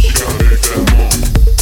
She got it that long.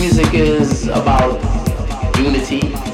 music is about unity.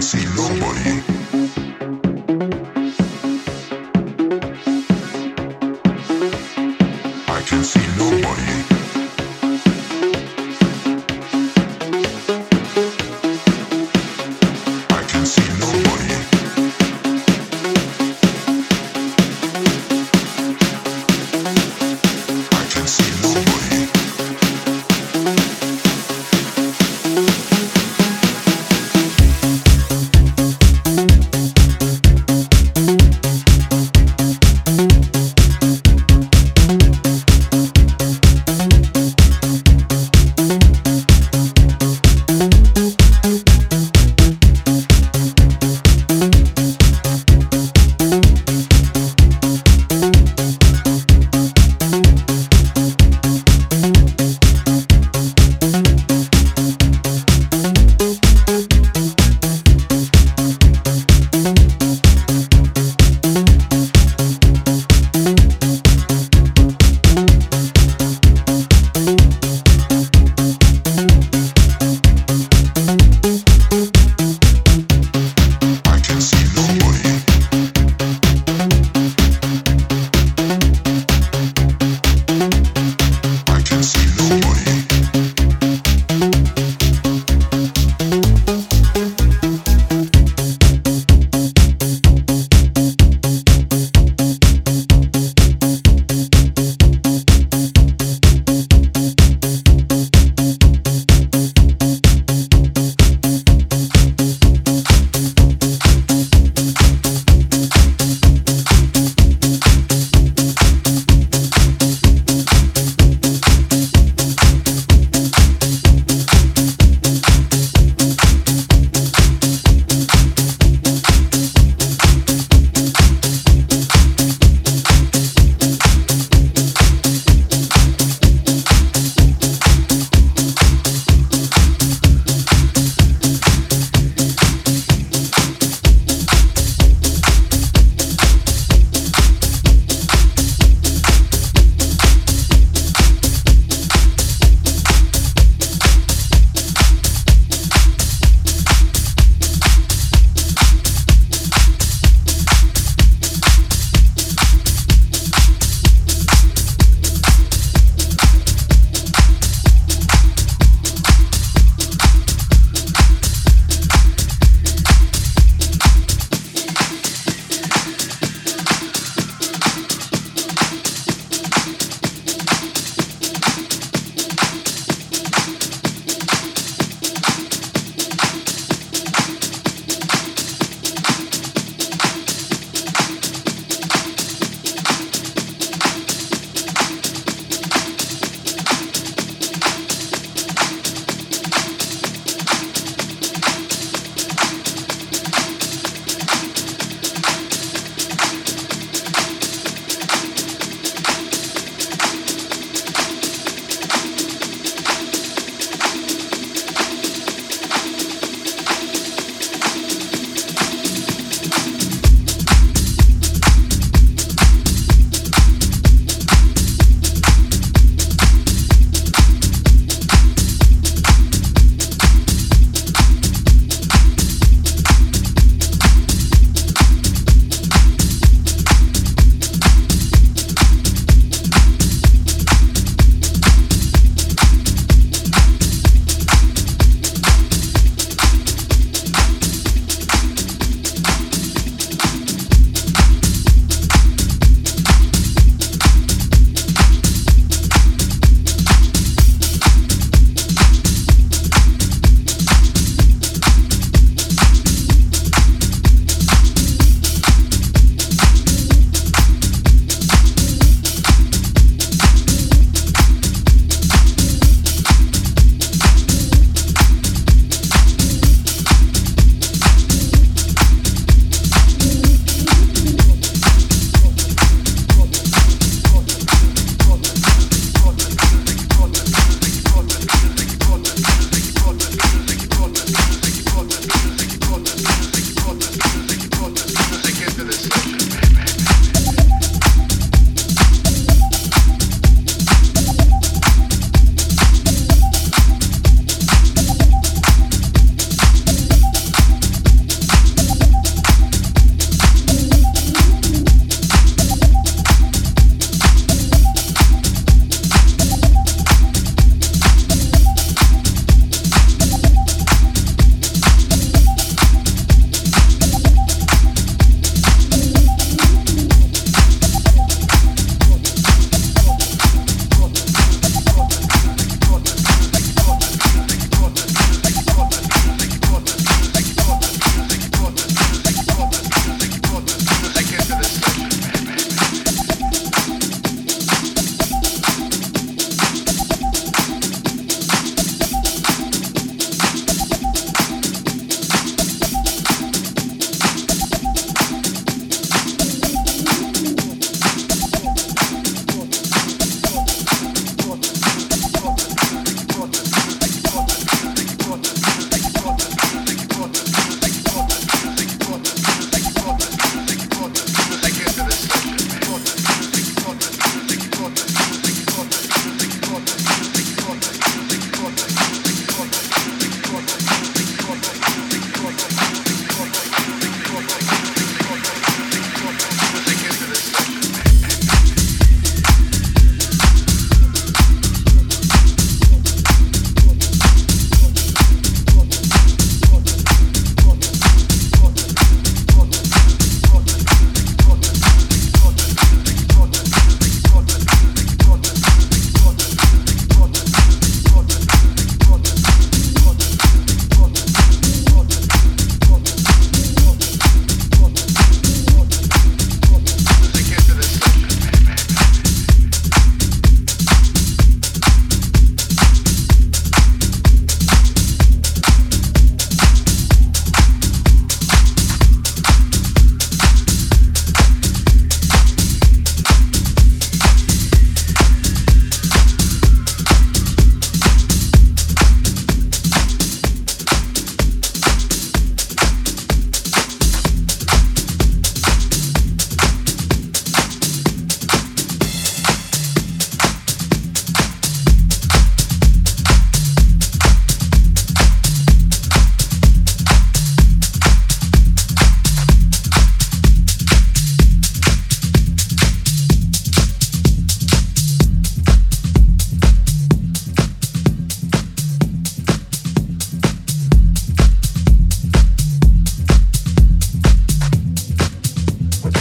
see nobody.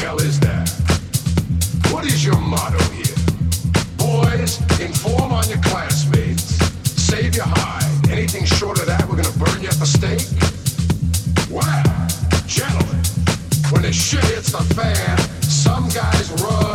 hell is that? What is your motto here? Boys, inform on your classmates. Save your hide. Anything short of that, we're gonna burn you at the stake. Wow, gentlemen, when the shit hits the fan, some guys run.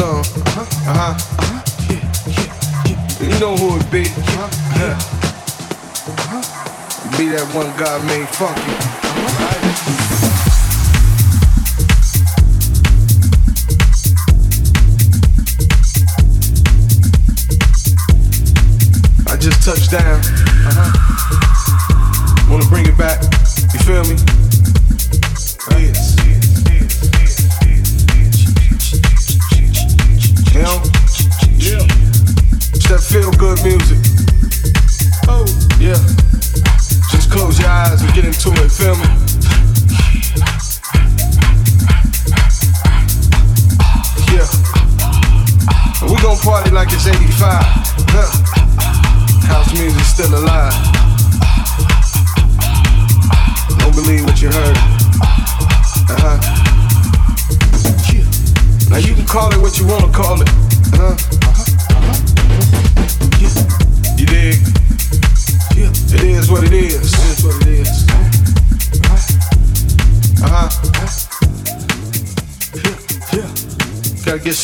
Uh-huh.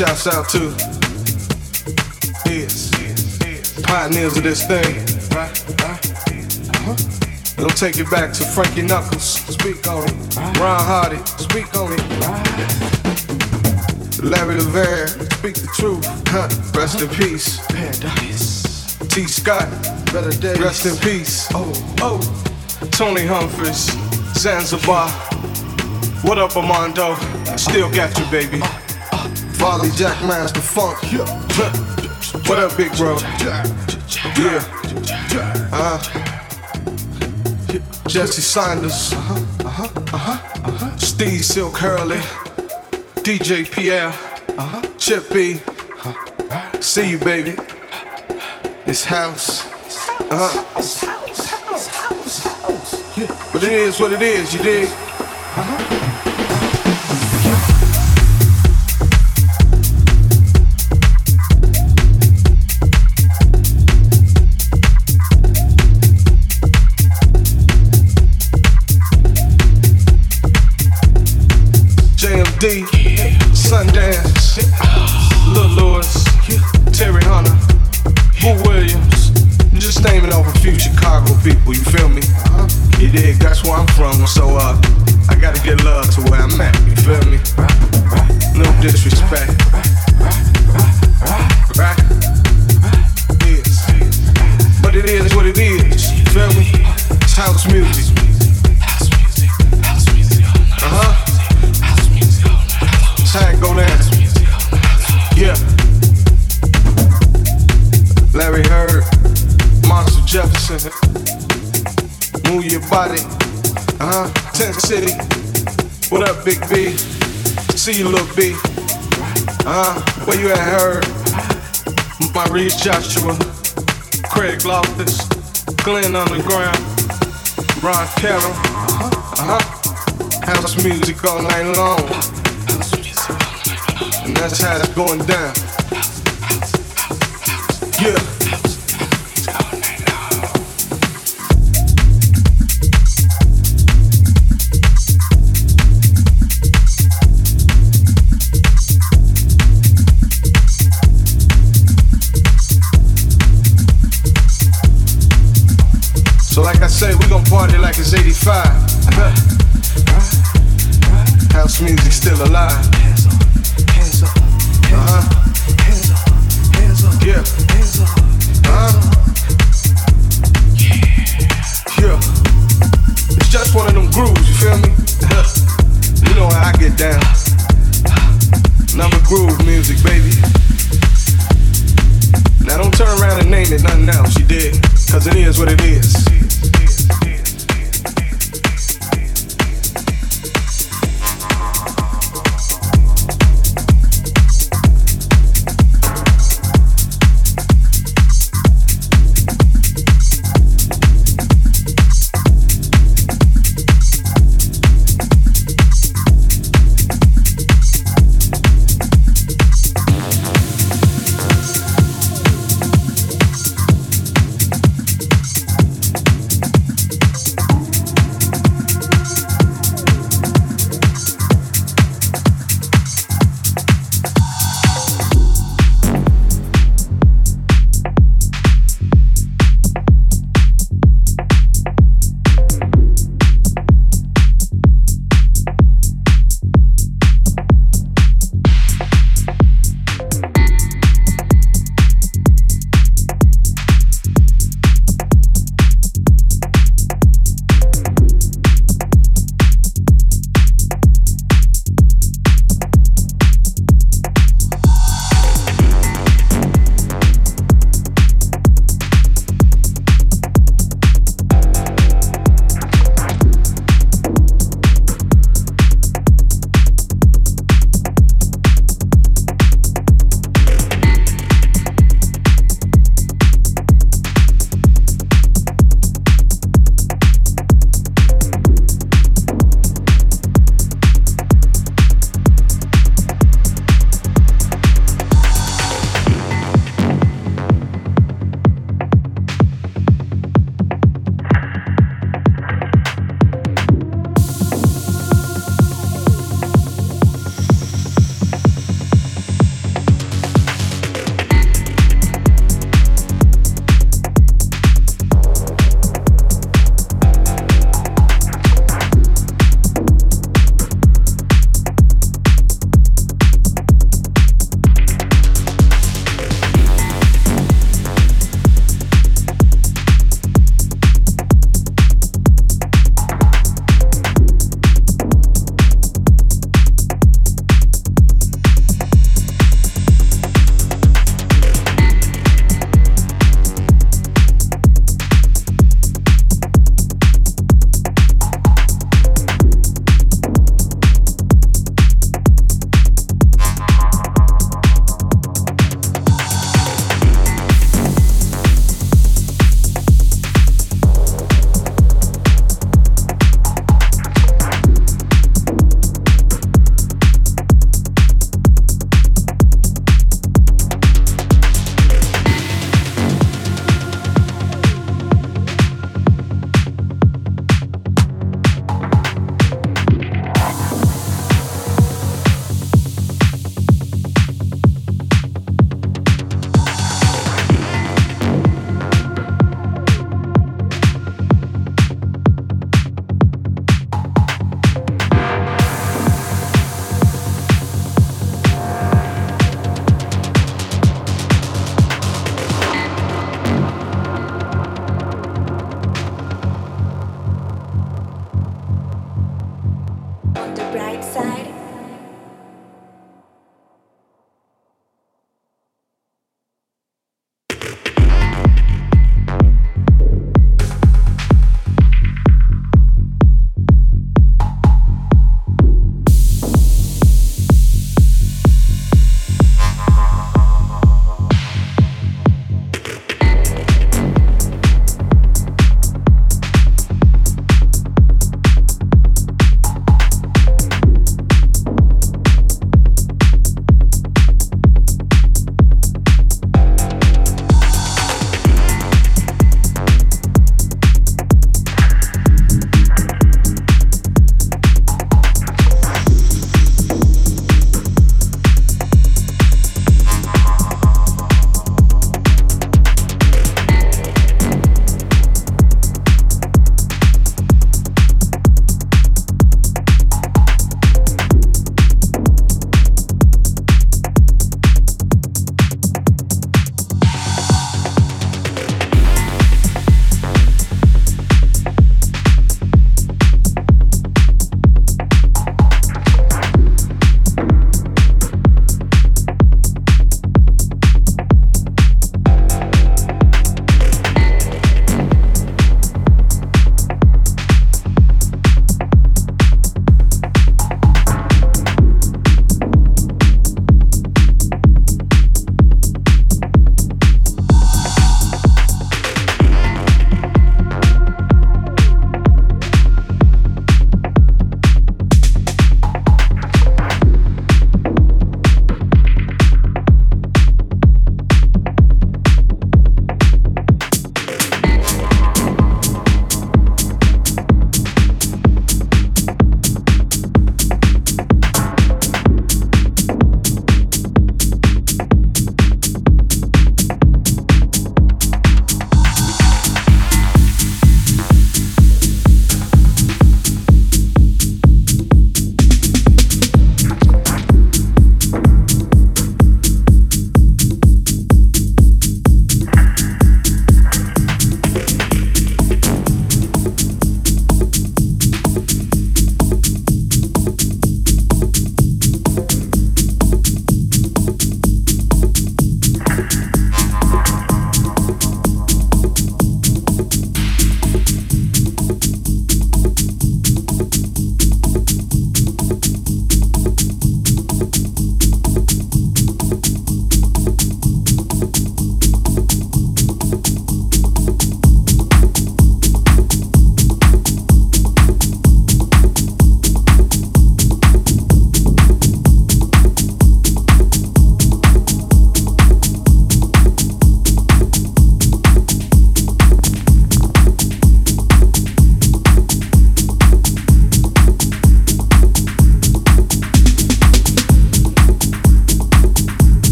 Shouts out to yes. pioneers of this thing. Don't take it back to Frankie Knuckles. Speak on it. Ron Hardy. Speak on it. Larry Levan. Speak the truth. Huh. Rest in peace. Tee Scott. Rest in peace. Oh, oh. Tony Humphries. Zanzibar. What up, Armando? Still got you, baby. Farley Jackmaster Funk. What up, big bro? Yeah. Uh-huh. Jesse Saunders. Uh-huh. Uh-huh. Uh-huh. Uh-huh. Steve Silk Hurley. DJ Pierre. Chip B. See you, baby. This house. House. Yeah, but it is what it is, you dig? Uh huh. Tent City. What up, Big B? See you, little B. Uh huh. Where you at, Heard? Maurice Joshua. Craig Loftis. Glenn Underground. Ron Carroll. Uh huh. House music all night long. And that's how it's going down. Yeah. Say, we gon' party like it's 85. House music still alive. Uh-huh. Yeah. Uh-huh. Yeah. It's just one of them grooves, you feel me? you know how I get down. Number groove music, baby. Now don't turn around and name it nothing else, you did. Cause it is what it is.